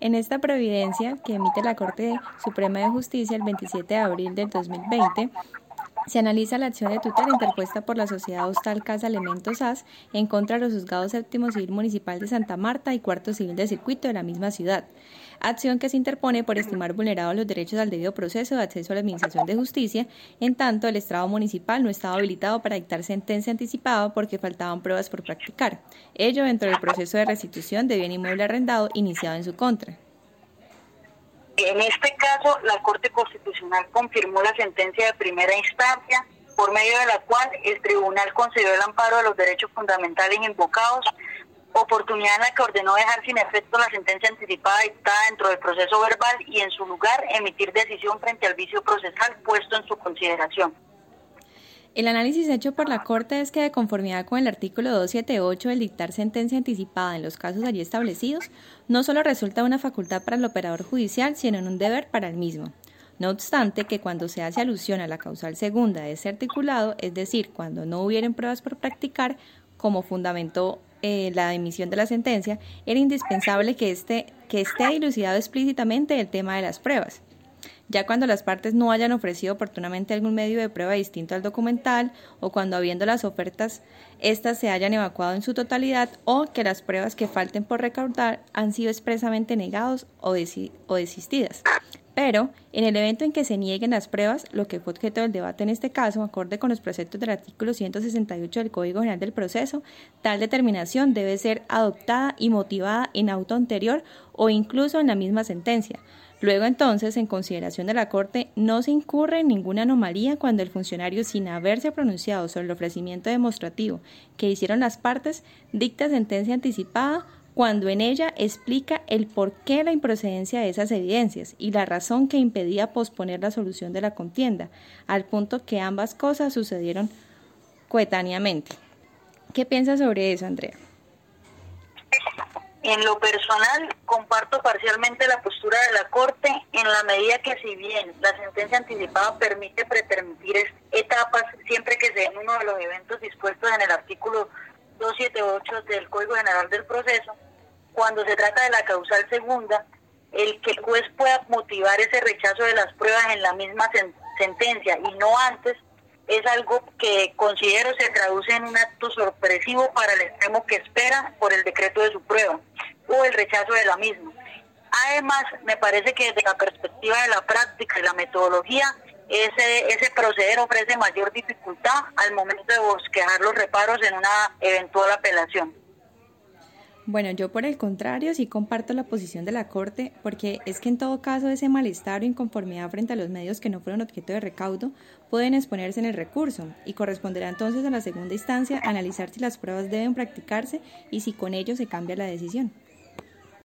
En esta providencia que emite la Corte Suprema de Justicia el 27 de abril del 2020, se analiza la acción de tutela interpuesta por la sociedad hostal Casa Elementos AS en contra de los juzgados séptimo civil municipal de Santa Marta y cuarto civil de circuito de la misma ciudad. Acción que se interpone por estimar vulnerados los derechos al debido proceso de acceso a la administración de justicia, en tanto el estrado municipal no estaba habilitado para dictar sentencia anticipada porque faltaban pruebas por practicar. Ello dentro del proceso de restitución de bien inmueble arrendado iniciado en su contra. En este caso, la Corte Constitucional confirmó la sentencia de primera instancia, por medio de la cual el tribunal concedió el amparo de los derechos fundamentales invocados, oportunidad en la que ordenó dejar sin efecto la sentencia anticipada dictada dentro del proceso verbal y en su lugar emitir decisión frente al vicio procesal puesto en su consideración. El análisis hecho por la Corte es que de conformidad con el artículo 278 del dictar sentencia anticipada en los casos allí establecidos, no solo resulta una facultad para el operador judicial, sino un deber para el mismo. No obstante, que cuando se hace alusión a la causal segunda de ese articulado, es decir, cuando no hubieran pruebas por practicar, como fundamentó eh, la emisión de la sentencia, era indispensable que, este, que esté dilucidado explícitamente el tema de las pruebas ya cuando las partes no hayan ofrecido oportunamente algún medio de prueba distinto al documental o cuando habiendo las ofertas éstas se hayan evacuado en su totalidad o que las pruebas que falten por recaudar han sido expresamente negados o, o desistidas. Pero, en el evento en que se nieguen las pruebas, lo que fue objeto del debate en este caso, acorde con los preceptos del artículo 168 del Código General del Proceso, tal determinación debe ser adoptada y motivada en auto anterior o incluso en la misma sentencia, Luego entonces, en consideración de la Corte, no se incurre en ninguna anomalía cuando el funcionario, sin haberse pronunciado sobre el ofrecimiento demostrativo que hicieron las partes, dicta sentencia anticipada cuando en ella explica el por qué la improcedencia de esas evidencias y la razón que impedía posponer la solución de la contienda, al punto que ambas cosas sucedieron coetáneamente. ¿Qué piensas sobre eso, Andrea? En lo personal, comparto parcialmente la postura de la Corte en la medida que si bien la sentencia anticipada permite pretermitir etapas siempre que sea uno de los eventos dispuestos en el artículo 278 del Código General del Proceso, cuando se trata de la causal segunda, el que el juez pueda motivar ese rechazo de las pruebas en la misma sentencia y no antes, es algo que considero se traduce en un acto sorpresivo para el extremo que espera por el decreto de su prueba o el rechazo de la misma. Además, me parece que desde la perspectiva de la práctica y la metodología, ese, ese proceder ofrece mayor dificultad al momento de bosquejar los reparos en una eventual apelación. Bueno, yo por el contrario sí comparto la posición de la Corte porque es que en todo caso ese malestar o inconformidad frente a los medios que no fueron objeto de recaudo pueden exponerse en el recurso y corresponderá entonces a la segunda instancia analizar si las pruebas deben practicarse y si con ello se cambia la decisión.